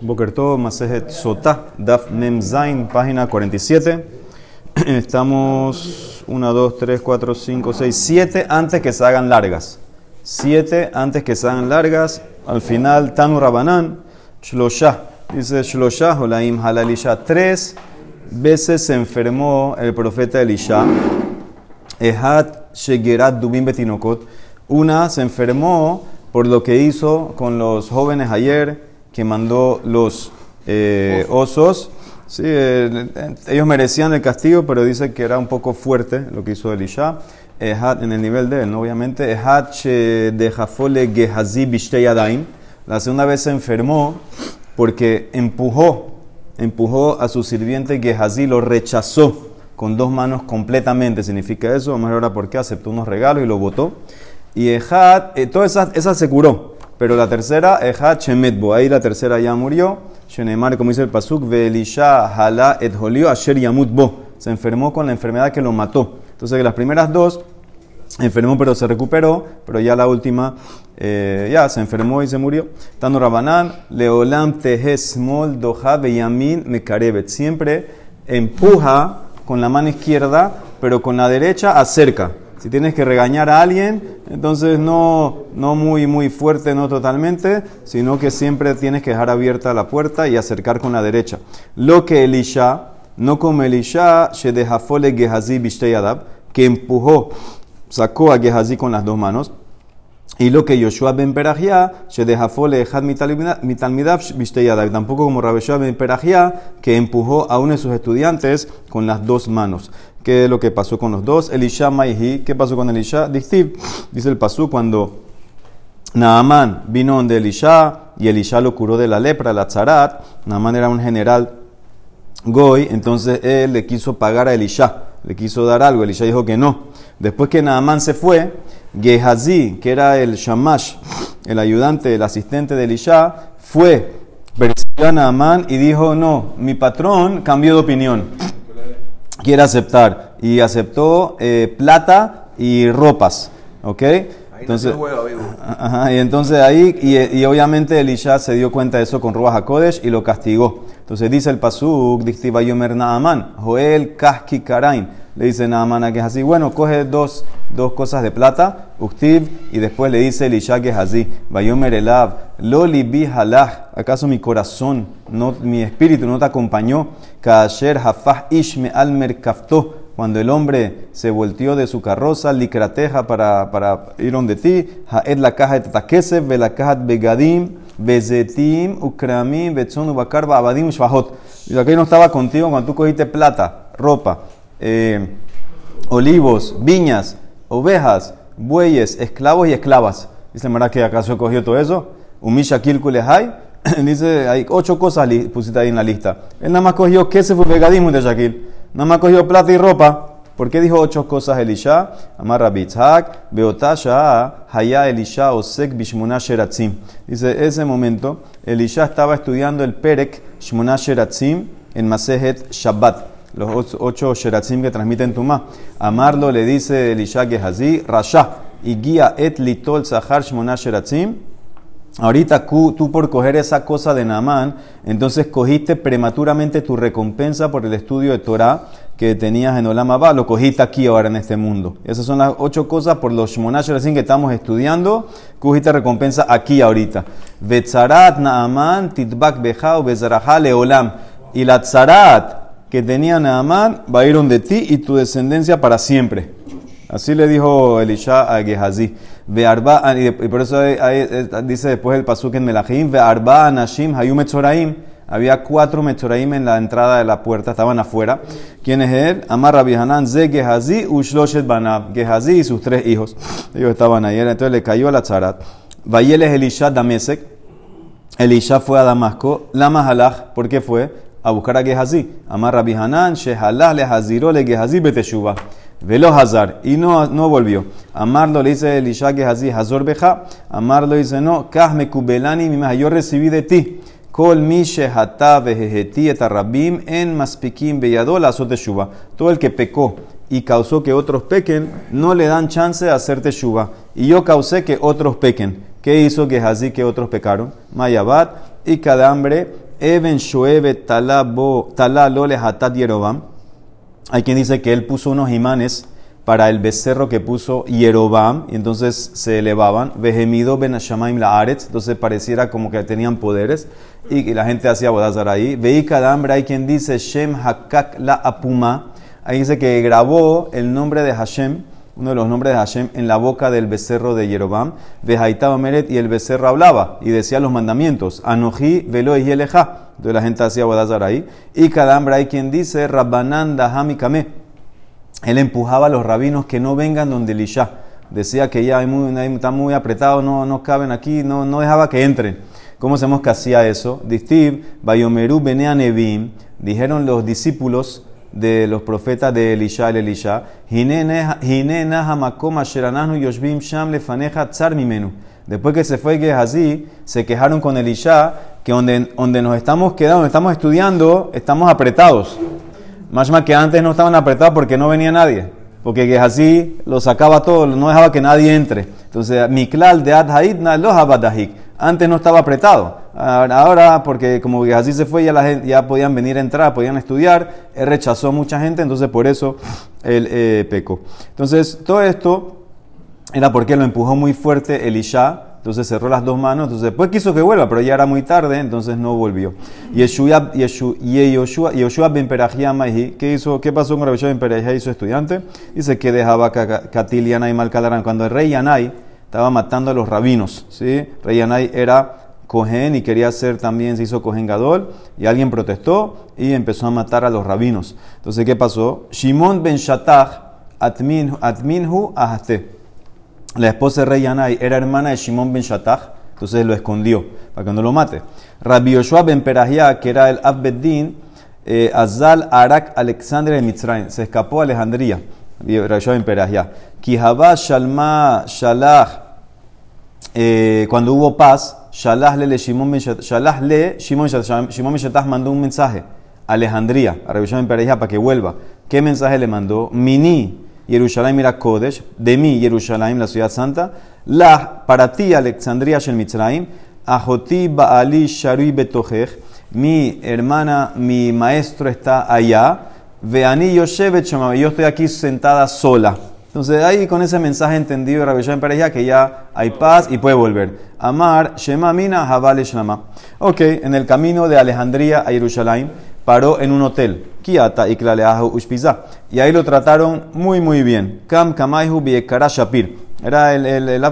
Bokerto, Masejet Sotá, Daf Mem Zain, página 47. Estamos 1, 2, 3, 4, 5, 6, 7 antes que se hagan largas. 7 antes que se hagan largas. Al final, Tanu Rabanán, Shlosha. Dice Shlosha, Holaim Halalisha. Tres veces se enfermó el profeta Elisha. Ehat Shegerat Dubim Betinokot. Una se enfermó por lo que hizo con los jóvenes ayer que mandó los eh, osos. Sí, eh, ellos merecían el castigo, pero dice que era un poco fuerte lo que hizo Elisha. en el nivel de él, ¿no? obviamente. de Gehazi Bishteyadaim. La segunda vez se enfermó porque empujó, empujó a su sirviente Gehazi, lo rechazó con dos manos completamente. ¿Significa eso? Vamos a ver ahora por qué. Aceptó unos regalos y lo botó. Y Ejad, eh, toda esa, esa se curó. Pero la tercera, Ejad Shemetbo, ahí la tercera ya murió. Shenemar, como dice el Pasuk, Velisha Hala et Holio Asher Yamutbo. Se enfermó con la enfermedad que lo mató. Entonces, las primeras dos enfermó pero se recuperó, pero ya la última eh, ya se enfermó y se murió. Tano Rabanán, Leolam Tejesmol Doha Beyamin Mekarebet. Siempre empuja con la mano izquierda, pero con la derecha acerca. Si tienes que regañar a alguien, entonces no, no muy, muy fuerte, no totalmente, sino que siempre tienes que dejar abierta la puerta y acercar con la derecha. Lo que Elisha, no como Elisha, Shedehafole Gehazi que empujó, sacó a Gehazi con las dos manos. Y lo que Yoshua ben Perajia, Shedehafole Had Mitalmidav Bishteyadab, tampoco como Rabeshua ben Perajia, que empujó a uno de sus estudiantes con las dos manos. ¿Qué es lo que pasó con los dos? Elisha Maihi, ¿qué pasó con Elisha? dice el pasú cuando Naaman vino donde Elisha y Elisha lo curó de la lepra, la tzarat. Naaman era un general goy, entonces él le quiso pagar a Elisha, le quiso dar algo. Elisha dijo que no. Después que Naaman se fue, Gehazi, que era el shamash, el ayudante, el asistente de Elisha, fue, persiguió a Naaman y dijo: No, mi patrón cambió de opinión quiere aceptar. Y aceptó eh, plata y ropas. ¿Ok? Entonces, y entonces ahí, y, obviamente Elisha se dio cuenta de eso con Ruach HaKodesh y lo castigó. Entonces dice el Pasuk, Dictiva Yomer Naaman, Joel Kaski Karain. Le dice Naaman a que es así, bueno, coge dos, dos cosas de plata, Uktiv, y después le dice Elisha que es así, Vayomer Elav, Loli bi halach, ¿acaso mi corazón, no, mi espíritu no te acompañó? Kasher hafah ishme almer kafto, cuando el hombre se volteó de su carroza, likrateja para, para ir donde ti, haed la caja de tatakesef, ve la caja de begadim, bezetim, ukramim, betzon, ubakar, abadim, shvahot. Y aquí no estaba contigo cuando tú cogiste plata, ropa, eh, olivos, viñas, ovejas, bueyes, esclavos y esclavas. Dice, ¿verdad que acaso cogió todo eso? Umisha kilkulehai. Dice, hay ocho cosas pusiste ahí en la lista. Él nada más cogió que se fue vegadismo de Shakil. Nada más cogió plata y ropa. ¿Por qué dijo ocho cosas Elisha? Amar Rabitzhak, Beotasha, Haya Elisha, Osek, Bishmuna Sheratzim. Dice, ese momento, Elisha estaba estudiando el Perek Shmuna Sheratzim en Masejet Shabbat los ocho sheratzim que transmiten Tumá. Amarlo le dice Elisha Gehazi, Rasha, y guía et litol sahar shmona sheratzim. Ahorita tú por coger esa cosa de Naamán, entonces cogiste prematuramente tu recompensa por el estudio de Torah que tenías en Olam Abba, lo cogiste aquí ahora en este mundo. Esas son las ocho cosas por los Shmonash que estamos estudiando, cogiste recompensa aquí ahorita. Vetzarat Naaman titbak bejao bezaraha leolam. Y la tzarat que tenía Naamán va a ir donde ti y tu descendencia para siempre. Así le dijo Elisha a Gehazi. Ah, y por eso dice después el pasuk en Melahim, arba anashim hayum Había cuatro metzoraim en la entrada de la puerta, estaban afuera. ¿Quién es él? Amar Rabbi Hanan, Ze Gehazi, Ushloshet Banab. Gehazi y sus tres hijos. Ellos estaban ahí. Entonces le cayó a la tzarat. Vayeles Elisha Damesek. Elisha fue a Damasco. Lama Halach, ¿por qué fue? A buscar a Gehazi. Amar Rabbi Hanan, Shehalah le Haziro le Gehazi beteshuva. Velo Hazar. Y no, no volvió. Amarlo le dice Elisha Gehazi, Hazor beja. Amarlo dice, no, Kahme kubelani mi yo recibí de ti. Kol mi shehata veheheti etarrabim en maspikim beyadol azot Todo el que pecó y causó que otros pequen, no le dan chance de hacer teshuva. Y yo causé que otros pequen. ¿Qué hizo Gehazi que otros pecaron? Mayabat, y cadambre, Eben Shoebe Talá Hatat Yerobam. Hay quien dice que él puso unos imanes para el becerro que puso Yerobam, y entonces se elevaban. Vehemido ben la Aretz, entonces pareciera como que tenían poderes, y la gente hacía bodazar ahí. Veí cadambre, hay quien dice Shem Hakak la Apuma, ahí dice que grabó el nombre de Hashem uno de los nombres de Hashem, en la boca del becerro de Yerobam. Vejaitaba Meret y el becerro hablaba y decía los mandamientos. Anoji, velo y eleja. Entonces la gente hacía Bodazar ahí. Y Kadambra hay quien dice, Rabbanan Dahami Kame. Él empujaba a los rabinos que no vengan donde Elisha. Decía que ya hay muy, está muy apretado, no, no caben aquí, no, no dejaba que entren. ¿Cómo sabemos que hacía eso? Distiv, Bayomeru Benea Nevim, dijeron los discípulos de los profetas de Elisha el Elisha. Después que se fue Gehazi, se quejaron con Elisha que donde, donde nos estamos quedando, donde estamos estudiando, estamos apretados. Más más que antes no estaban apretados porque no venía nadie. Porque Gehazi lo sacaba todo, no dejaba que nadie entre. Entonces, Miklal de Adhaidna lo Antes no estaba apretado. Ahora, porque como así se fue, ya, la gente, ya podían venir a entrar, podían estudiar, él rechazó a mucha gente, entonces por eso él eh, pecó. Entonces, todo esto era porque lo empujó muy fuerte Elisha, entonces cerró las dos manos, entonces después quiso que vuelva, pero ya era muy tarde, entonces no volvió. Y Yoshua, Yoshua ben Perajia ¿qué, hizo, ¿qué pasó con Rabbi ben Perajia y su estudiante? Dice que dejaba Katil y Malcalarán. Cuando el rey Yanai estaba matando a los rabinos, ¿sí? Rey Yanai era Cohen y quería ser también, se hizo Cohen Gadol, y alguien protestó y empezó a matar a los rabinos. Entonces, ¿qué pasó? Shimon ben Shatach atminhu ahaste. La esposa de Rey Yanai era hermana de Shimon ben Shatach, entonces lo escondió para que no lo mate. Rabbi Yoshua ben Perahia, que era el Abbeddin, eh, Azal Arak Alexander de Mitzrayim, se escapó a Alejandría. Rabbi ben Perahia. Kihaba Shalma Shalach, eh, cuando hubo paz, Shalah le Shimon le Shimon Shatah mandó un mensaje a Alejandría, a Revisión en para que vuelva. ¿Qué mensaje le mandó? Mini, Jerusalén mira Kodesh, de mí, Jerusalén, la ciudad santa, la, para ti, Alexandria Shel Mitzrayim, Ahoti Baali Sharui Betochech, mi hermana, mi maestro está allá, Veani Yoshevet yo estoy aquí sentada sola. Entonces ahí con ese mensaje entendido de Rabbi Perejá que ya hay paz y puede volver. Amar, Shema Mina, Javale Shlama. Ok, en el camino de Alejandría a Jerusalén paró en un hotel, Kiata y Klaleahu Ushpiza. Y ahí lo trataron muy muy bien. Kam Kamaihu Biekara Shapir. Era el, el, el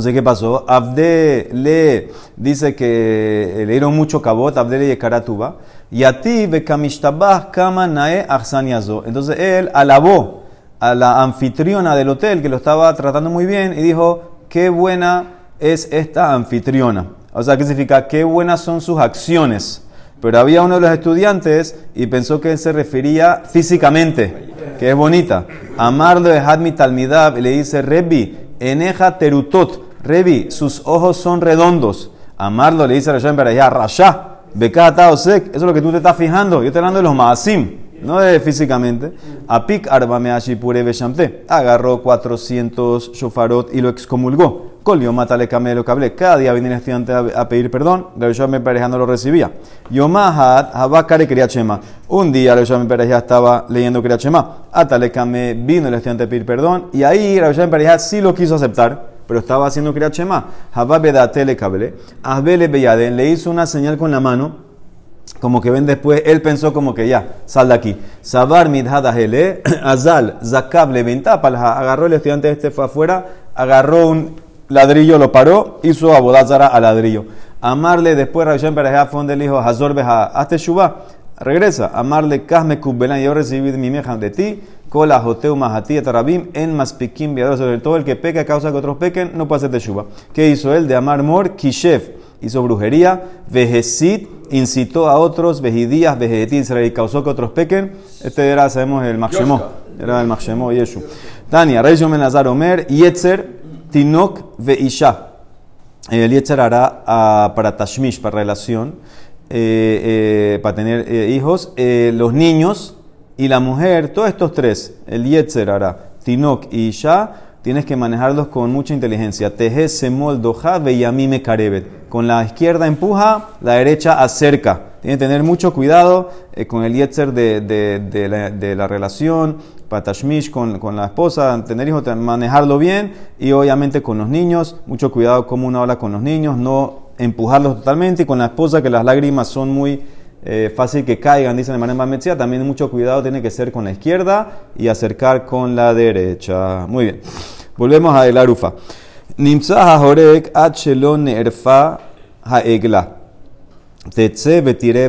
sé qué pasó. Abde le dice que le dieron mucho cabot, Abde le Karatuba. Y a ti, Bekamishtabah Kama Nae Entonces él alabó a la anfitriona del hotel que lo estaba tratando muy bien y dijo, qué buena es esta anfitriona. O sea, ¿qué significa? Qué buenas son sus acciones. Pero había uno de los estudiantes y pensó que él se refería físicamente, que es bonita. Amarlo de Hadmi Talmidab y le dice, Rebi, eneja terutot. Rebi, sus ojos son redondos. Amarlo le dice a Rasha Rasha, Bekata Osek. Eso es lo que tú te estás fijando. Yo estoy hablando de los Maasim no de físicamente. Apik arbameashi pure beshamte. Agarró 400 shofarot y lo excomulgó. Colio mátale camelo cable. Cada día venía el estudiante a, pedir perdón. Rabbi me pareja no lo recibía. Yomahat habakare chema. Un día Rabbi me pareja estaba leyendo chema. Atale vino el estudiante a pedir perdón. Y ahí Rabbi me pareja sí lo quiso aceptar. Pero estaba haciendo. Asbele beyaden. Le hizo una señal con la mano como que ven después, él pensó como que ya, sal de aquí. Sabar midhadahele, azal, zakab le agarró el estudiante este, fue afuera, agarró un ladrillo, lo paró, hizo abodazara al ladrillo. Amarle después, Rabbi Perejá fue donde el hijo Hazor Beja, hazte shuba, regresa. Amarle kasme kubbelan, yo recibí mi meja de ti, kola joteu mahati etarabim, en maspikim viador, sobre todo el que peca a causa que otros pequen, no puede hacerte shuba. ¿Qué hizo él? De amar mor, kishef hizo brujería, vejesit, incitó a otros, vejidías, vejetit, Israel, causó que otros pequen. Este era, sabemos, el Machemó, era el Machemó, Yeshu. Tania, Rey Menazar Omer, Yetzer, Tinok, Veisha. El Yetzer hará uh, para Tashmish, para relación, eh, eh, para tener eh, hijos, eh, los niños y la mujer, todos estos tres, el Yetzer hará, Tinok y Isha, tienes que manejarlos con mucha inteligencia. Teje semol doja me karebet. Con la izquierda empuja, la derecha acerca. Tiene que tener mucho cuidado eh, con el yetzer de, de, la, de, la, relación, patashmish con, con, la esposa, tener hijos, manejarlo bien y obviamente con los niños, mucho cuidado cómo uno habla con los niños, no empujarlos totalmente y con la esposa que las lágrimas son muy eh, fácil que caigan, dicen de manera también mucho cuidado tiene que ser con la izquierda y acercar con la derecha. Muy bien. Volvemos a el arufa. Nimsa erfa haegla.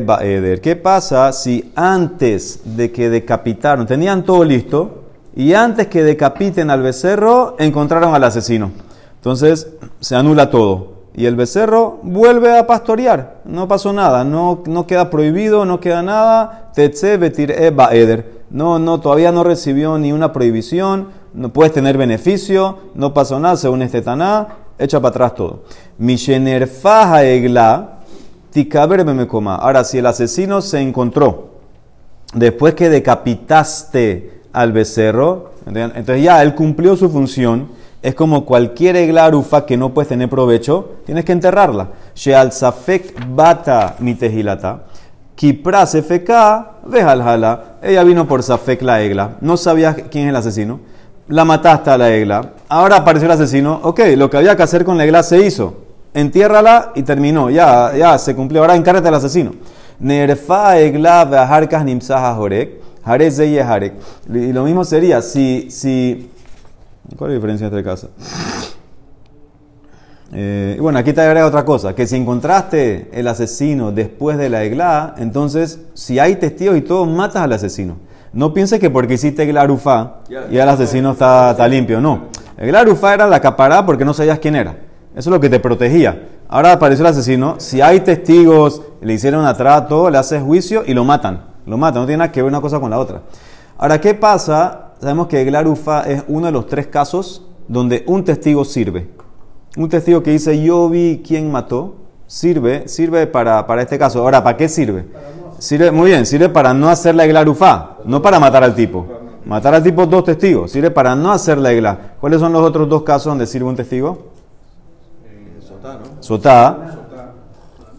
Baeder. ¿Qué pasa si antes de que decapitaron, tenían todo listo, y antes que decapiten al becerro, encontraron al asesino? Entonces se anula todo y el becerro vuelve a pastorear. No pasó nada, no, no queda prohibido, no queda nada. Tetse betir eder. No, no, todavía no recibió ni una prohibición, no puedes tener beneficio, no pasó nada según este taná, echa para atrás todo. Mishenerfaja egla, tikaber coma. Ahora, si el asesino se encontró después que decapitaste al becerro, entonces ya él cumplió su función es como cualquier eglarufa que no puedes tener provecho, tienes que enterrarla. Sheal safek bata mitehilata. Kipra sefeka vejalhala. Ella vino por safek la egla. No sabía quién es el asesino. La mataste a la egla. Ahora apareció el asesino. Ok, lo que había que hacer con la egla se hizo. Entiérrala y terminó. Ya, ya se cumplió. Ahora encárgate al asesino. Nerfa egla vejarkas nimsaha jorek. Harek Y lo mismo sería si, si ¿Cuál es la diferencia entre casa? Eh, y bueno, aquí te agrega otra cosa, que si encontraste el asesino después de la egla, entonces si hay testigos y todo, matas al asesino. No pienses que porque hiciste egla arufá, y el asesino está, está limpio, no. El arufá era la capará porque no sabías quién era. Eso es lo que te protegía. Ahora apareció el asesino, si hay testigos, le hicieron atrato, le haces juicio y lo matan. Lo matan, no tiene nada que ver una cosa con la otra. Ahora, ¿qué pasa sabemos que Glarufa es uno de los tres casos donde un testigo sirve. Un testigo que dice yo vi quién mató, sirve, sirve para, para este caso. Ahora, ¿para qué sirve? Sirve, muy bien, sirve para no hacer la eglarufa, no para matar al tipo. Matar al tipo dos testigos, sirve para no hacer la egla. ¿Cuáles son los otros dos casos donde sirve un testigo? Sotá,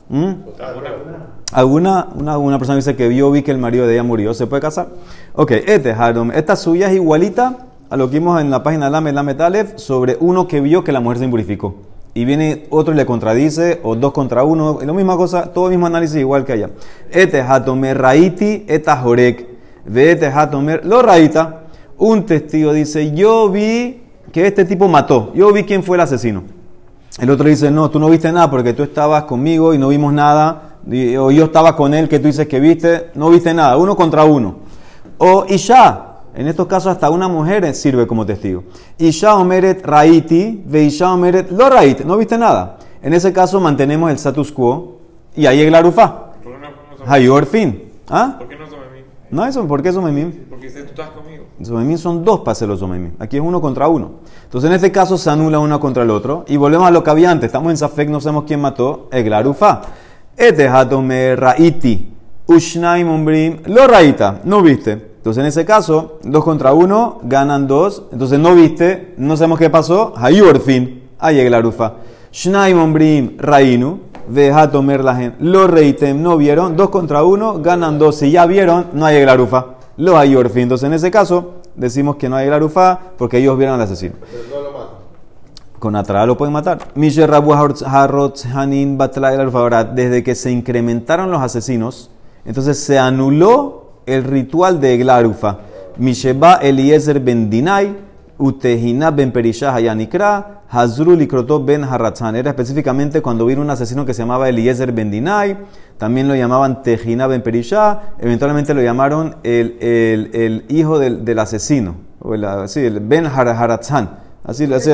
¿no? ¿Mm? ¿Alguna una, una persona dice que vio vi que el marido de ella murió? ¿Se puede casar? Ok, este Harom. Esta suya es igualita a lo que vimos en la página Lame Lame Talef sobre uno que vio que la mujer se impurificó. Y viene otro y le contradice, o dos contra uno, la misma cosa, todo el mismo análisis igual que allá. Este Hatomer Raiti, eta Jorek. De este Hatomer, lo Raita. Un testigo dice: Yo vi que este tipo mató. Yo vi quién fue el asesino. El otro dice: No, tú no viste nada porque tú estabas conmigo y no vimos nada. O yo estaba con él que tú dices que viste. No viste nada. Uno contra uno. O Isha, en estos casos hasta una mujer sirve como testigo. Isha omeret raiti, ve Isha omeret lo raiti, no viste nada. En ese caso mantenemos el status quo y ahí es la rufa. Hayor fin. ¿Ah? ¿Por qué no somemim? No, eso, ¿por qué somemim? Porque tú estás conmigo. Somemim son dos para hacer los somemim. Aquí es uno contra uno. Entonces en este caso se anula uno contra el otro. Y volvemos a lo que había antes. Estamos en Safek, no sabemos quién mató. Eglarufa. Este hatome raiti. Ushnaim umbrim. Lo raita. No viste. Entonces, en ese caso, dos contra uno, ganan dos. Entonces, no viste, no sabemos qué pasó. fin. ahí la rufa. Shnaim ombrim rainu, tomer la gente. Lo reitem, no vieron. Dos contra uno, ganan dos. Si ya vieron, no hay la rufa. Lo fin. Entonces, en ese caso, decimos que no hay la rufa porque ellos vieron al asesino. Pero no lo matan. Con atrás lo pueden matar. Desde que se incrementaron los asesinos, entonces se anuló el ritual de Eglarufa. Misheba Eliezer ben Dinay, Utehina ben Perishah Hayanikra, Hazru Likroto ben Haratzan. Era específicamente cuando vino un asesino que se llamaba Eliezer ben Dinay, también lo llamaban Tejina ben Perishah, eventualmente lo llamaron el, el, el hijo del, del, asesino, o el, sí, el ben Haratzan. Así, así,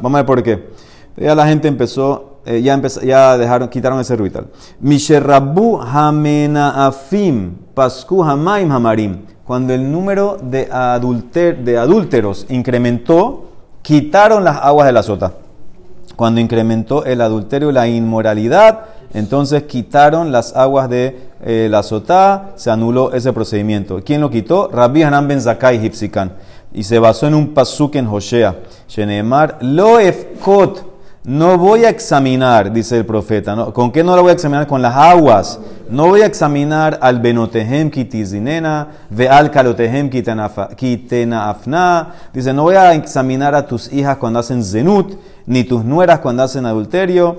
vamos a ver por qué. Ya la gente empezó eh, ya, dejaron, quitaron ese ritual. Misherrabu afim pascu hamaim hamarim. Cuando el número de, adulter, adúlteros incrementó, quitaron las aguas de la sota. Cuando incrementó el adulterio y la inmoralidad, entonces quitaron las aguas de eh, la sota, se anuló ese procedimiento. ¿Quién lo quitó? Rabbi Hanan ben Zakai Hipsikan. y se basó en un pasuk en Hoshea. Shenemar, lo efkot, no voy a examinar, dice el profeta. ¿no? ¿Con qué no lo voy a examinar? Con las aguas. No voy a examinar al benotehem kitizinena, ve al kalotehem afna. Dice, no voy a examinar a tus hijas cuando hacen zenut, ni tus nueras cuando hacen adulterio.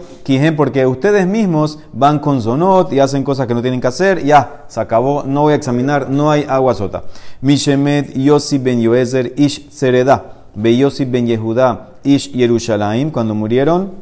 Porque ustedes mismos van con zonot y hacen cosas que no tienen que hacer. Ya, se acabó. No voy a examinar. No hay agua sota. Mishemet Yossi ben Yoezer ish sereda. Be Yossi ben Yehuda Ish Yerushalayim, cuando murieron,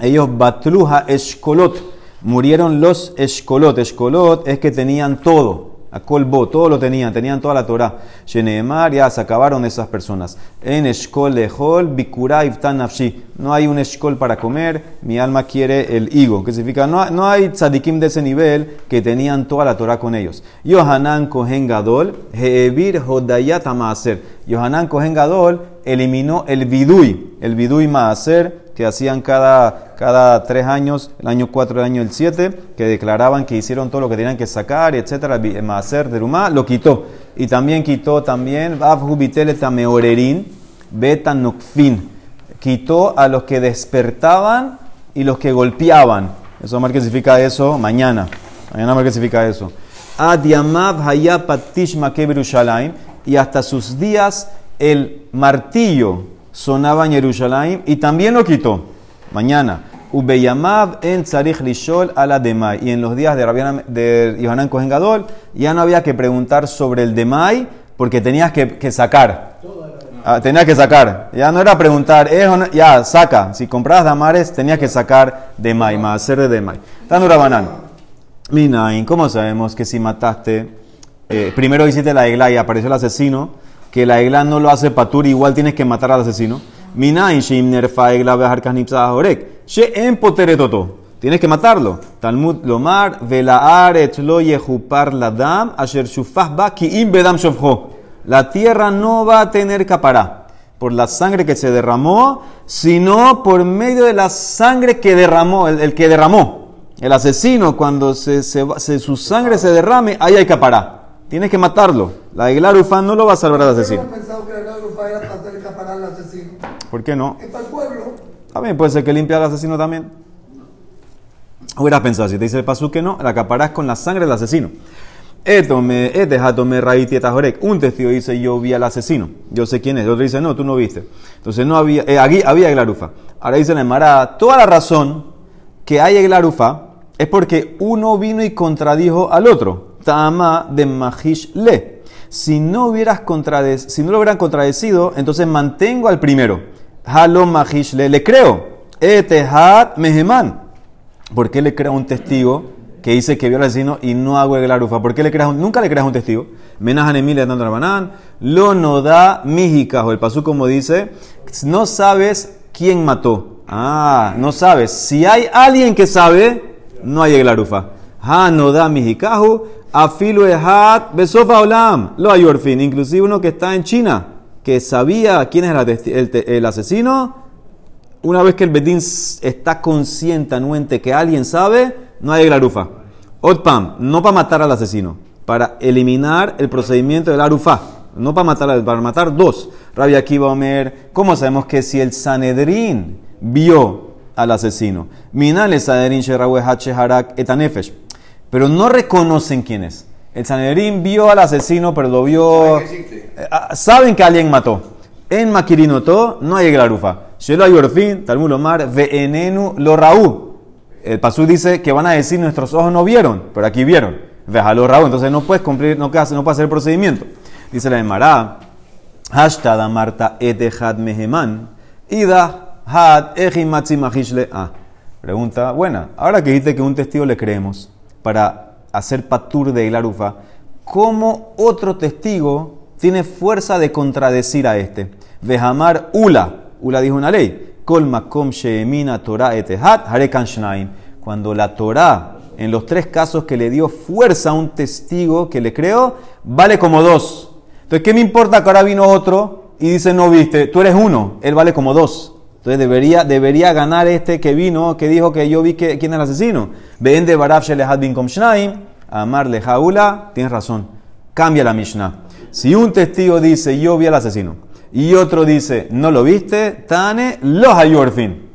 ellos Batluja Escolot, murieron los Escolot. Escolot es que tenían todo. A Colbo, todo lo tenían, tenían toda la Torah. Sheneemar, ya se acabaron esas personas. En Eshkol Lehol, Bikura Iftan Nafshi. No hay un Eshkol para comer, mi alma quiere el higo. ¿Qué significa? No, no hay tzadikim de ese nivel que tenían toda la Torah con ellos. Yohanan Kohen Gadol, Heevir Hodayat Maaser. Yohanan Kohen Gadol eliminó el vidui, el vidui maaser que hacían cada, cada tres años, el año cuatro, el año el siete, que declaraban que hicieron todo lo que tenían que sacar, etcétera, el maaser de Rumá, lo quitó. Y también quitó también, tameorerin, beta nukfin, quitó a los que despertaban y los que golpeaban. Eso más que significa eso mañana. Mañana más que significa eso. Adiamav hayapatish y hasta sus días el martillo sonaba en Jerusalén y también lo quitó. Mañana. Ubeyamav en Tzarich Lishol a la Demai. Y en los días de, Rabiana, de Yohanan Kohen Gadol ya no había que preguntar sobre el Demai porque tenías que, sacar. Ah, tenías que sacar. Ya no era preguntar, ya saca. Si comprabas damares, tenías que sacar Demai, más hacer de Demai. Tanurabanan. Minain, ¿cómo sabemos que si mataste, eh, primero hiciste la igla y apareció el asesino? Que la egla no lo hace patur, igual tienes que matar al asesino. Minain shim nerfa egla bejar kanipsa horek. She en poteretoto. Tienes que matarlo. Talmud lomar velaaret lo yehupar ladam asher shufah ba ki im bedam shofjo. La tierra no va a tener capará por la sangre que se derramó, sino por medio de la sangre que derramó, el, que derramó. El asesino, cuando se, su sangre se derrame, ahí hay capará. Tienes que matarlo. La de no lo va a salvar al asesino. Yo pensado que la era para hacer escapar al asesino. ¿Por qué no? Es para el pueblo. También puede ser que limpie al asesino también. Hubieras pensado, si te dice el pasú que no, la caparás con la sangre del asesino. Esto me, este Un testigo dice, yo vi al asesino. Yo sé quién es. El otro dice, no, tú no viste. Entonces no había, eh, aquí había glarufa. Ahora dice la Emara, toda la razón que hay glarufa es porque uno vino y contradijo al otro. Tama de Mahish le. Si no, hubieras si no lo hubieran contradecido, entonces mantengo al primero. Halo Mahish le. Le creo. Etehat Meheman. ¿Por qué le creo a un testigo que dice que vio al asesino y no hago el glarufa? ¿Por qué le creas nunca le creas a un testigo? Menajan Emilia dando banán. Lo no da O El pasú como dice, no sabes quién mató. Ah, no sabes. Si hay alguien que sabe, no hay glarufa. Ha no da mijikahu. Afilu ehat besofa olam. Lo hay orfin. Inclusive uno que está en China, que sabía quién era el, asesino. Una vez que el bedín está consciente, anuente, que alguien sabe, no hay glarufa. Otpam, no para matar al asesino, para eliminar el procedimiento del arufa. No para matar, para matar dos. Rabia Akiva Omer, ¿cómo sabemos que si el Sanedrín vio al asesino? Minale Sanedrín Harak Etanefesh pero no reconocen quién es. El Sanedrín vio al asesino, pero lo vio. Eh, ah, saben que alguien mató. En Makirinoto no hay glarufa. Shelo Ayorfin, Talmud Omar, Veenenu lo Raú. El Pasú dice que van a decir nuestros ojos no vieron, pero aquí vieron. lo Raú. Entonces no puedes cumplir, no, puedes hacer el procedimiento. Dice la Emara, Hashtag Marta Etehad Meheman, Ida Had Ejimatzi Ah, pregunta buena. Ahora que dijiste que un testigo le creemos para hacer patur de Ilarufa, ¿cómo otro testigo tiene fuerza de contradecir a este? Vehamar Ula. Ula dijo una ley. Kol makom sheemina Torah etehat harekan Cuando la Torah, en los tres casos que le dio fuerza a un testigo que le creó, vale como dos. Entonces, ¿qué me importa que ahora vino otro y dice no viste? Tú eres uno, él vale como dos. Entonces debería, debería ganar este que vino, que dijo que yo vi que, quién es el asesino. Ven de Baraf Shelehad bin Shnaim, Amar Lejaula, tienes razón. Cambia la Mishnah. Si un testigo dice, yo vi al asesino, y otro dice, no lo viste, Tane, los ayorfin.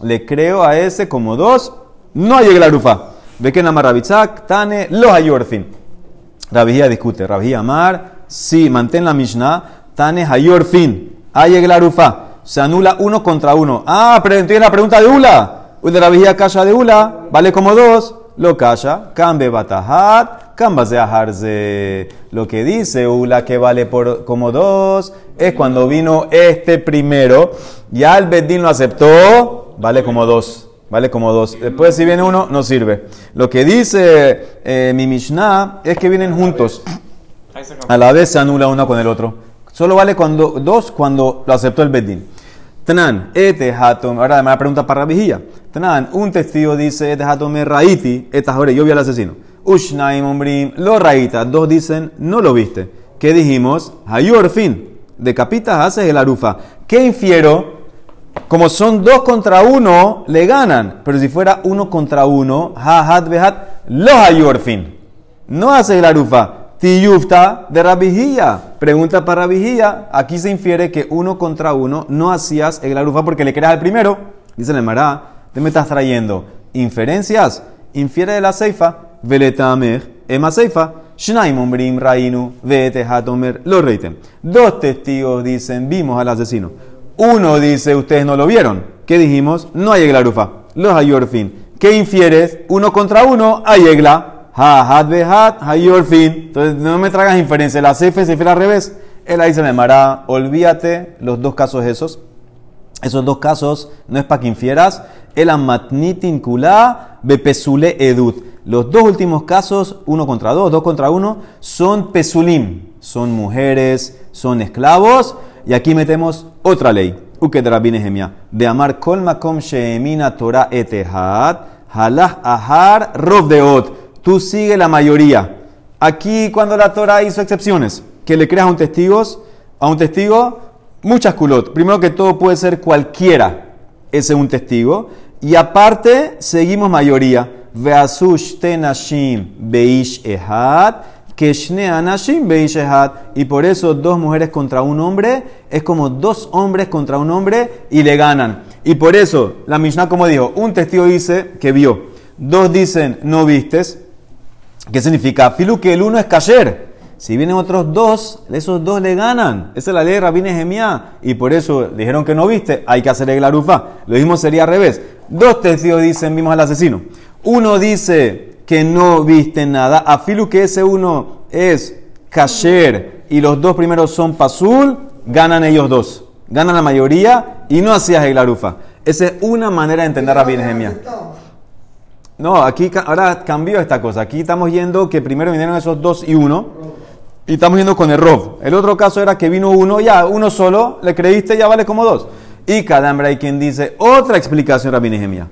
Le creo a ese como dos, no hay glarufa. Ve que Rabizak, Tane, los ayorfin. Rabijía discute, Rabijía Amar, sí, mantén la Mishnah, Tane, ayorfin. Hay glarufa. Se anula uno contra uno. Ah, pero entonces la pregunta de Ula. De Rabijía calla de Ula, vale como dos lo calla, de ajarse. Lo que dice Ula que vale por como dos es cuando vino este primero, ya el Bedín lo aceptó, vale como dos. Vale como dos. Después si viene uno, no sirve. Lo que dice eh, mi Mishnah es que vienen juntos. A la vez se anula uno con el otro. Solo vale cuando dos cuando lo aceptó el Bedín. Tanan, ete hatom. Ahora me pregunta para vigía. Un testigo dice, ete hatom raiti, estas yo vi al asesino. Ushnaim umbrim, lo raita. Dos dicen, no lo viste. ¿Qué dijimos? Hayor fin. Decapitas, haces el arufa. ¿Qué infiero? Como son dos contra uno, le ganan. Pero si fuera uno contra uno, ha hat behat, lo hayor fin. No haces el arufa. Tiyufta de Rabijía. Pregunta para Rabijía. Aquí se infiere que uno contra uno no hacías el arufa porque le creas al primero. Dice el Mará, te me estás trayendo inferencias. Infiere de la ceifa. Veletamer, ema ceifa. Shnaim rainu, vete hatomer, lo reiten. Dos testigos dicen, vimos al asesino. Uno dice, ustedes no lo vieron. ¿Qué dijimos? No hay egla arufa. Los ayorfin. ¿Qué infieres? Uno contra uno, hay egla. Ha, had, be, had, fin. Entonces, no me tragas inferencia. La cefe se al revés. Él ahí se me mará. Olvídate los dos casos esos. Esos dos casos no es para que infieras. El amatnitin kulá bepesule edut. Los dos últimos casos, uno contra dos, dos contra uno, son pesulim. Son mujeres, son esclavos. Y aquí metemos otra ley. Uket rabine De amar kol makom sheemina torah etehat. Halah ahar rob deot tú sigue la mayoría. Aquí cuando la Torah hizo excepciones, que le creas a un testigo, a un testigo, muchas culot. Primero que todo puede ser cualquiera, ese es un testigo. Y aparte, seguimos mayoría. Veasush tenashim beish ehad, beish ehad. Y por eso dos mujeres contra un hombre es como dos hombres contra un hombre y le ganan. Y por eso, la Mishnah como dijo, un testigo dice que vio, dos dicen no vistes, ¿Qué significa? Filu que el uno es kasher. Si vienen otros dos, esos dos le ganan. Esa es la ley de Rabine Gemia. Y por eso dijeron que no viste, hay que hacer el glarufa. Lo mismo sería al revés. Dos testigos dicen, vimos al asesino. Uno dice que no viste nada. A Filu que ese uno es kasher y los dos primeros son pasul, ganan ellos dos. Ganan la mayoría y no hacías el glarufa. Esa es una manera de entender a Rabine Gemia. No, aquí ahora cambió esta cosa. Aquí estamos yendo que primero vinieron esos dos y uno. Y estamos yendo con el rob. El otro caso era que vino uno, ya, uno solo, le creíste, ya vale como dos. Y cada hombre hay quien dice otra explicación, Rabbi Nehemia.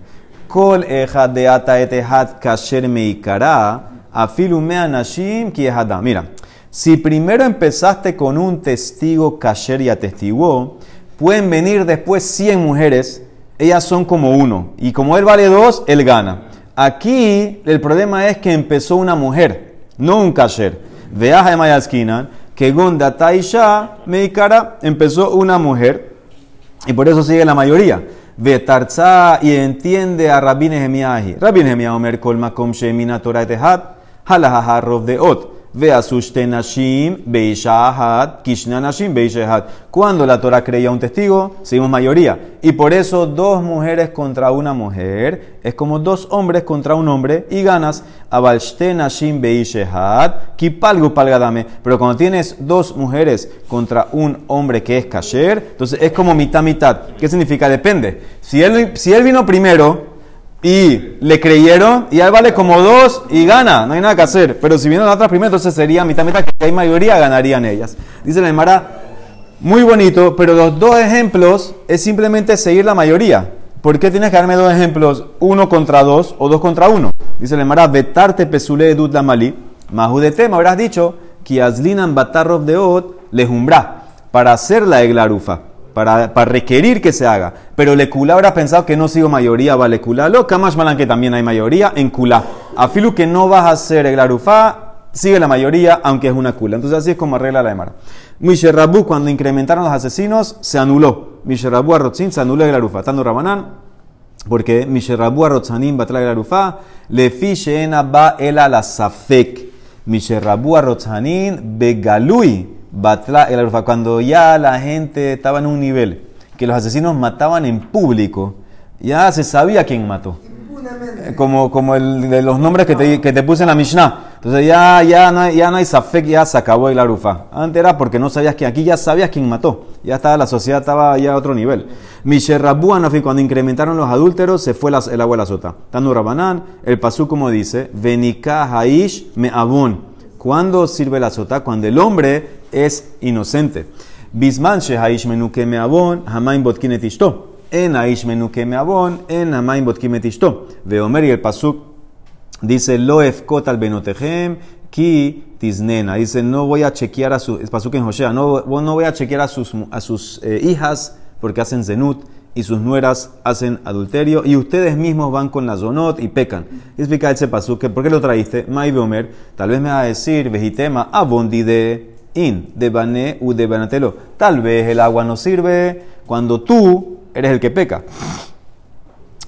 Kol ejad de ata kasher meikara, afilumea nashim ki Mira, si primero empezaste con un testigo kasher y atestiguó, pueden venir después 100 mujeres, ellas son como uno. Y como él vale dos, él gana. Aquí el problema es que empezó una mujer, no un kasher. Veaja de Mayaskinan, que Gonda Taisha Meikara empezó una mujer y por eso sigue la mayoría. Ve Tarza y entiende a Rabbi Nehemiahi. Rabbi Nehemiah Omer Kol Makom Shemina Torah Etehat, Halaha de Ot. Cuando la Torah creía un testigo, seguimos mayoría. Y por eso dos mujeres contra una mujer es como dos hombres contra un hombre y ganas. Pero cuando tienes dos mujeres contra un hombre que es kasher, entonces es como mitad mitad. ¿Qué significa? Depende. Si él, si él vino primero, y le creyeron y él vale como dos y gana, no hay nada que hacer. Pero si vienen las otras primero, entonces sería mitad mitad, que hay mayoría, ganarían ellas. Dice la Emara, muy bonito, pero los dos ejemplos es simplemente seguir la mayoría. ¿Por qué tienes que darme dos ejemplos, uno contra dos o dos contra uno? Dice la Emara, vetarte pesule de mali, mahudete, me habrás dicho, que aslinan batarrov de ot lejumbra, para hacer la eglarufa para, requerir que se haga. Pero le culá habrá pensado que no sigo mayoría, vale culá. Lo más malan que también hay mayoría en culá. Afilu que no vas a hacer el arufá, sigue la mayoría, aunque es una kula. Entonces así es como arregla la Emara. Misherabu, cuando incrementaron los asesinos, se anuló. Misherabu Arrotzin se anuló el arufa. Tando Rabanán, porque Misherabu Arrotzanim batla el arufa, le fi sheena ba ela la safek. Misherabu Arrotzanin begalui el. Cuando ya la gente estaba en un nivel que los asesinos mataban en público, ya se sabía quién mató. Impunemente. Como, como el de los nombres que te, que te puse en la Mishnah. Entonces ya, ya, no, hay, ya no hay safek, ya se acabó el arufa. Antes era porque no sabías quién, aquí ya sabías quién mató. Ya estaba, la sociedad estaba ya a otro nivel. Misherrabu Anafi, cuando incrementaron los adúlteros, se fue las- el agua a la sota. Tanu Rabanán, el pasú como dice, Venika Haish me abon. ¿Cuándo sirve la sota? Cuando el hombre es inocente. Bisman Haish menuke me abon, hamaim botkin et ishto. En Aish menuke me abon, en hamaim botkin et ishto. Veomer y el pasú Dice, lo efkot al benotejem, ki tiznena. Dice, no voy a chequear a sus, pasuk en Joshea, no, no voy a chequear a sus, a sus eh, hijas porque hacen zenut y sus nueras hacen adulterio y ustedes mismos van con la zonot y pecan. Explica ese pasuk, que, ¿por qué lo traíste? Mai Beomer, tal vez me va a decir, vejitema, abondi de in, de bané u de banatelo. Tal vez el agua no sirve cuando tú eres el que peca.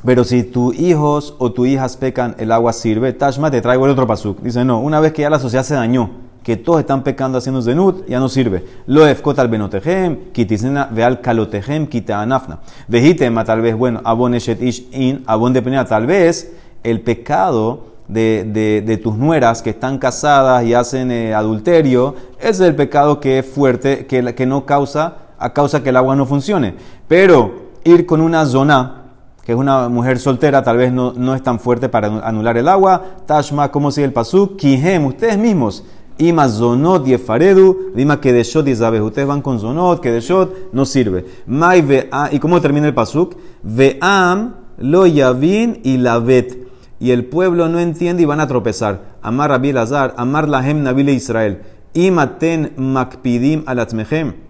Pero si tus hijos o tus hijas pecan, el agua sirve. Tashma, te traigo el otro pasuk. Dice, no, una vez que ya la sociedad se dañó, que todos están pecando haciendo zenut, ya no sirve. Lo efkot al benotejem, kitisena veal kalotejem, kita anafna. Vejitema, tal vez, bueno, abon ish in, abon de penea, tal vez el pecado de, de- tus nueras que están casadas y hacen eh, adulterio, ese es el pecado que es fuerte, que, que no causa, a causa que el agua no funcione. Pero ir con una zona, que es una mujer soltera, tal vez no, no es tan fuerte para anu- anular el agua. Tashma, ¿cómo sigue el pasuk? Kihem, ustedes mismos. Ima zonot yefaredu, dima que de shot sabes. Ustedes van con zonot, que de shot no sirve. Mai ve'am, ¿y cómo termina el pasuk? Ve'am lo yavin y la vet. Y el pueblo no entiende y van a tropezar. Amar Rabbi Elazar, amar lahem nabile Israel. Imaten makpidim alatzmehem.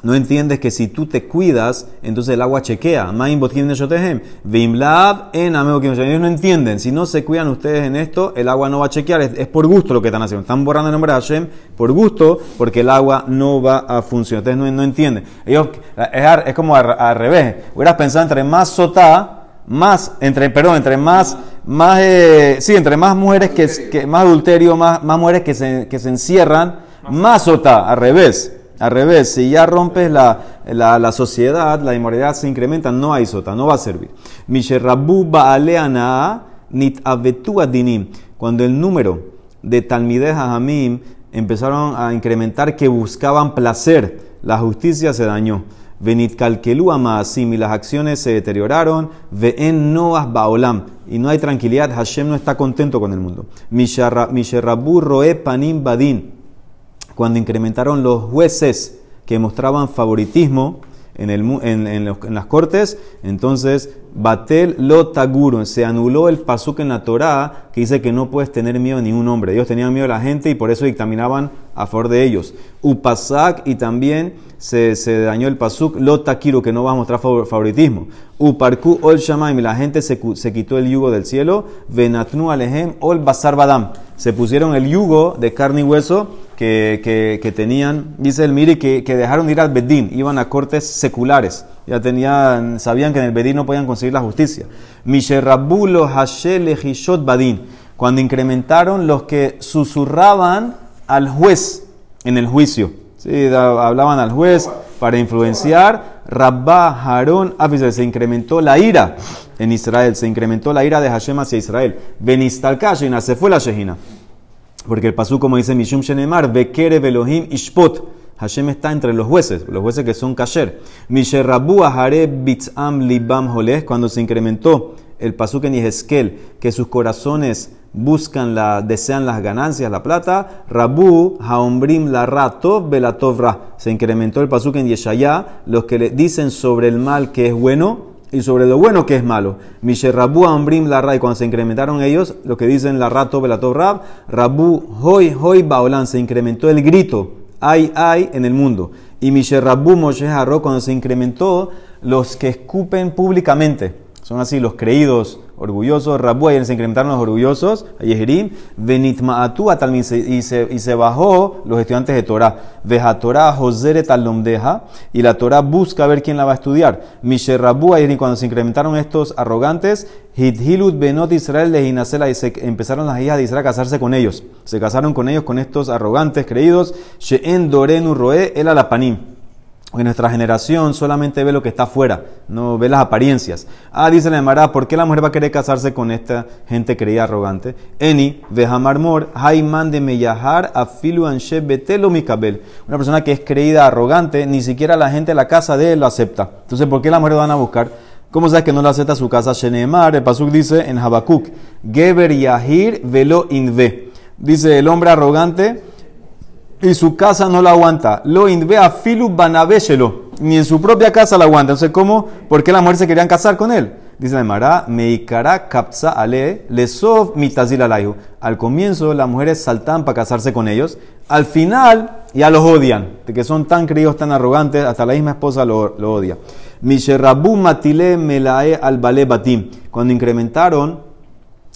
No entiendes que si tú te cuidas, entonces el agua chequea. Ellos no entienden. Si no se cuidan ustedes en esto, el agua no va a chequear. Es, es por gusto lo que están haciendo. Están borrando el nombre de Hashem por gusto, porque el agua no va a funcionar. Ustedes no, no entienden. Ellos, es, es como al, al revés. Hubieras pensado entre más sotá, más, entre, perdón, entre más, más, eh, sí, entre más mujeres que, que- más adulterio, más, más mujeres que se, que se encierran, más sotá, al revés. Al revés, si ya rompes la, la, la sociedad, la inmoralidad se incrementa, no hay sota, no va a servir. Misherabu baaleana nit adinim. Cuando el número de talmides hamim empezaron a incrementar que buscaban placer, la justicia se dañó. Venit kalkelu amasim y las acciones se deterioraron. Ve'en noas baolam y no hay tranquilidad. Hashem no está contento con el mundo. Misherabu roe panim badin cuando incrementaron los jueces que mostraban favoritismo en, las cortes, entonces Batel lo taguro, se anuló el pasuk en la Torá que dice que no puedes tener miedo a ningún hombre. Ellos tenían miedo a la gente y por eso dictaminaban a favor de ellos. Upasak y también se, dañó el pasuk lo que no va a mostrar favor- favoritismo. Uparku ol la gente se, quitó el yugo del cielo. Venatnu alehem ol. Se pusieron el yugo de carne y hueso que, que- tenían, dice el Miri, que, que dejaron de ir al Bedín, iban a cortes seculares. Ya tenían, sabían que en el Bedín no podían conseguir la justicia. Misherrabulo Hashel Ejishot Badin. Cuando incrementaron los que susurraban al juez en el juicio. Sí, hablaban al juez para influenciar. Rabba Harón Afisel se incrementó la ira en Israel, se incrementó la ira de Hashem hacia Israel. Benistal Kashina, se fue la Shejina. Porque el pasú, como dice Mishum Shenemar, Bekere Elohim Ishpot. Hashem está entre los jueces, los jueces que son kasher. Misherrabu Ahare Bitzam Libam Holeh, cuando se incrementó el pasú en Yehezkel, que sus corazones buscan la, desean las ganancias, la plata. Rabu Haombrim la Ra Tov Belatov Ra. Se incrementó el pasú en Yeshaya, los que le dicen sobre el mal que es bueno y sobre lo bueno que es malo. Misherrabu Ambrim la Ra, y cuando se incrementaron ellos, lo que dicen la Rato Belatov Rab, Rabu Hoy Hoy Baolan, se incrementó el grito, ay ay en el mundo. Y Misherrabu Moshe Harro, cuando se incrementó los que escupen públicamente son así los creídos orgullosos, Rabu, se incrementaron los orgullosos, Yehirim, Benitmaatu y se, y, se, bajó los estudiantes de Torah, Veja Torah, Josere Talomdeja, y la Torah busca ver quién la va a estudiar. Mishe Rabu, cuando se incrementaron estos arrogantes, Hidhilut Benot Israel de Hinasela, y se empezaron las hijas de Israel a casarse con ellos. Se casaron con ellos, con estos arrogantes creídos, Sheen Dorenu Roe, El Alapanim en nuestra generación solamente ve lo que está afuera, no ve las apariencias. Ah, dice la Emara, ¿por qué la mujer va a querer casarse con esta gente creída arrogante? Eni, Vejamarmor, Haiman de Meyahar, Afilu Betelo Mikabel. Una persona que es creída arrogante, ni siquiera la gente de la casa de él lo acepta. Entonces, ¿por qué la mujer van a buscar? ¿Cómo sabes que no lo acepta su casa? Shenemar, el Pasuk dice en Habakkuk, Geber Yahir Velo Inve. Dice el hombre arrogante y su casa no la aguanta. Lo indvea filu banabeshelo. Ni en su propia casa la aguanta. Entonces, ¿cómo? ¿Por qué las mujeres se querían casar con él? Dice la Mara, meikara kapsa ale, lesov mitazil alayhu. Al comienzo, las mujeres saltan para casarse con ellos. Al final, ya los odian. De que son tan críos, tan arrogantes, hasta la misma esposa lo, lo odia. Misherabu matile melae al batim. Cuando incrementaron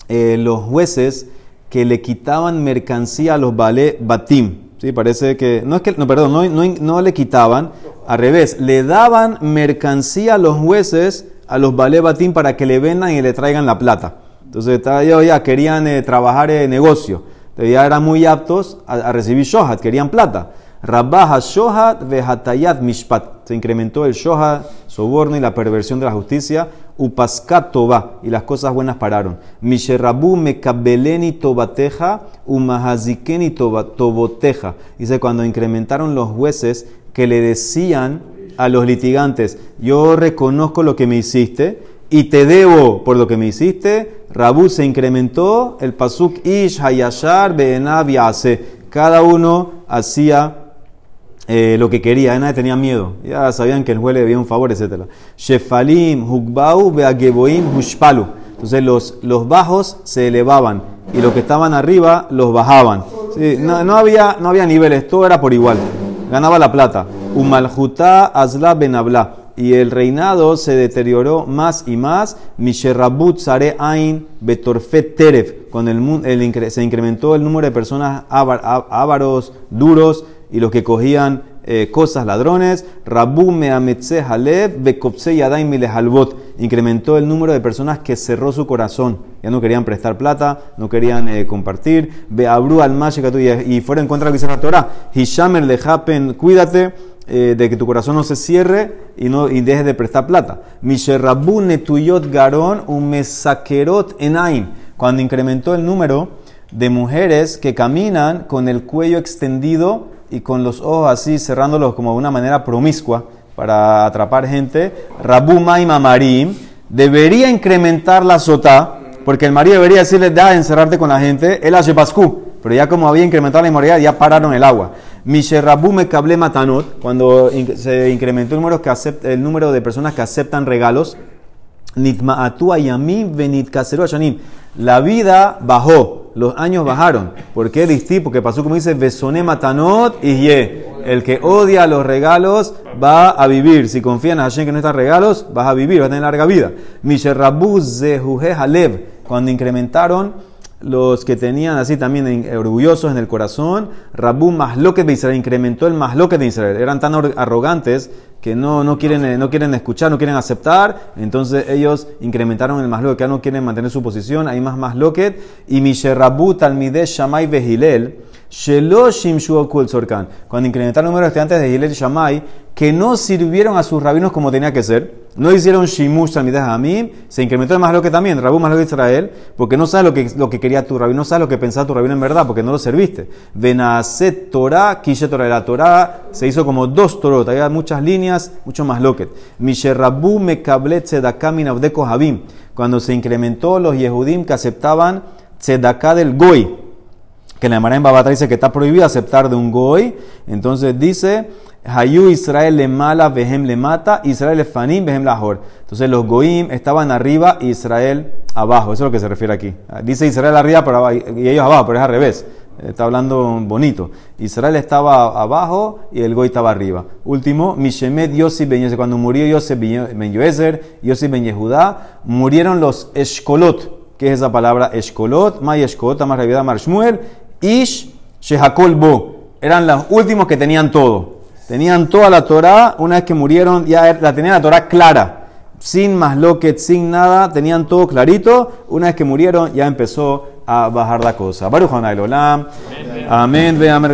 eh, los jueces que le quitaban mercancía a los bale batim. Sí, parece que, no es que, no, perdón, no, no, le quitaban, al revés, le daban mercancía a los jueces, a los batim para que le vendan y le traigan la plata. Entonces, ellos ya querían eh, trabajar en negocio, ya eran muy aptos a, recibir shohat, querían plata. Rabbaha shohat vehatayat mishpat. Se incrementó el shohat, soborno y la perversión de la justicia upaskat y las cosas buenas pararon. Misherabu mekabeleni tobateja, umahazikeni toboteja. Dice, cuando incrementaron los jueces que le decían a los litigantes, yo reconozco lo que me hiciste y te debo por lo que me hiciste, Rabu se incrementó, el pasuk ish hayashar beenab Cada uno hacía eh, lo que quería, nadie tenía miedo. Ya sabían que el juez le debía un favor, etc. Shefalim, Hugbau, Beageboim, Hushpalu. Entonces los, los bajos se elevaban y los que estaban arriba los bajaban. no, no, había, no había niveles, todo era por igual. Ganaba la plata. Umaljuta Azla Benabla. Y el reinado se deterioró más y más. Misherabut Sare Ain Betorfet Teref. Cuando el, se incrementó el número de personas ávaros, duros y los que cogían eh, cosas ladrones, Rabu Meametze Halev, Bekopse Yadaim Milehalbot, incrementó el número de personas que cerró su corazón, ya no querían prestar plata, no querían eh, compartir, Beabru al y fuera en contra de que la Torah, Hishamer Lehapen, cuídate eh, de que tu corazón no se cierre y no y deje de prestar plata. Misherrabu Netuyot Garon, Umesakerot Enaim, cuando incrementó el número de mujeres que caminan con el cuello extendido y con los ojos así cerrándolos como de una manera promiscua para atrapar gente, Rabuma y Mamarim, debería incrementar la sota, porque el marido debería decirle, da encerrarte con la gente, el hace pascu, pero ya como había incrementado la inmoralidad, ya pararon el agua. me Kable Matanot, cuando se incrementó el número, que acepta, el número de personas que aceptan regalos, La vida bajó los años bajaron. ¿Por qué distí? Porque pasó como dice, Besoné matanot y ye. El que odia los regalos va a vivir. Si confía en Hashem que no está regalos, vas a vivir, vas a tener larga vida. Cuando incrementaron los que tenían así también orgullosos en el corazón, Rabu Masloket de Israel, incrementó el Masloket de Israel. Eran tan arrogantes que no, no, quieren, eh, no quieren escuchar, no quieren aceptar, entonces ellos incrementaron el Masloket, que ya no quieren mantener su posición, hay más Masloket, y Misherrabu Talmideh Shamay Behilel, Sheloshim Shuokul Sorkan, cuando incrementaron el número de estudiantes de Hilel y Shamay, que no sirvieron a sus rabinos como tenía que ser, no hicieron Shimush a mí, se incrementó el más lo que también, Rabú más lo que Israel, porque no sabes lo que, lo que quería tu rabino, no sabes lo que pensaba tu rabino en verdad, porque no lo serviste. Venaset Torah, Kishe Torah, la Torah se hizo como dos Torot, había muchas líneas, mucho más loquet. Misherrabu Mekablet Tzedakamin Abdeko Habim, cuando se incrementó los Yehudim que aceptaban Tzedaká del Goy, que la Emara en Babata dice que está prohibido aceptar de un Goy, entonces dice Hayu Israel le mala, vehem le mata, Israel le fanim, vehem lahor. Entonces los goim estaban arriba Israel abajo. Eso es lo que se refiere aquí. Dice Israel arriba pero, y ellos abajo, pero es al revés. Está hablando bonito. Israel estaba abajo y el Goy estaba arriba. Último, Mishemet Yossi Ben Yezer. Cuando murió Yosef Ben Yoezer, Yossi Ben Yehudá, murieron los Eshkolot. ¿Qué es esa palabra? Eshkolot, May Eshkolot, Amar Rebida Marshmuel, Ish Shehakol Bo. Eran los últimos que tenían todo. Tenían toda la Torah. Una vez que murieron, ya la tenían la Torah clara sin más loquet, sin nada, tenían todo clarito. Una vez que murieron, ya empezó a bajar la cosa. Baruch Olam. Amén. Ve Amer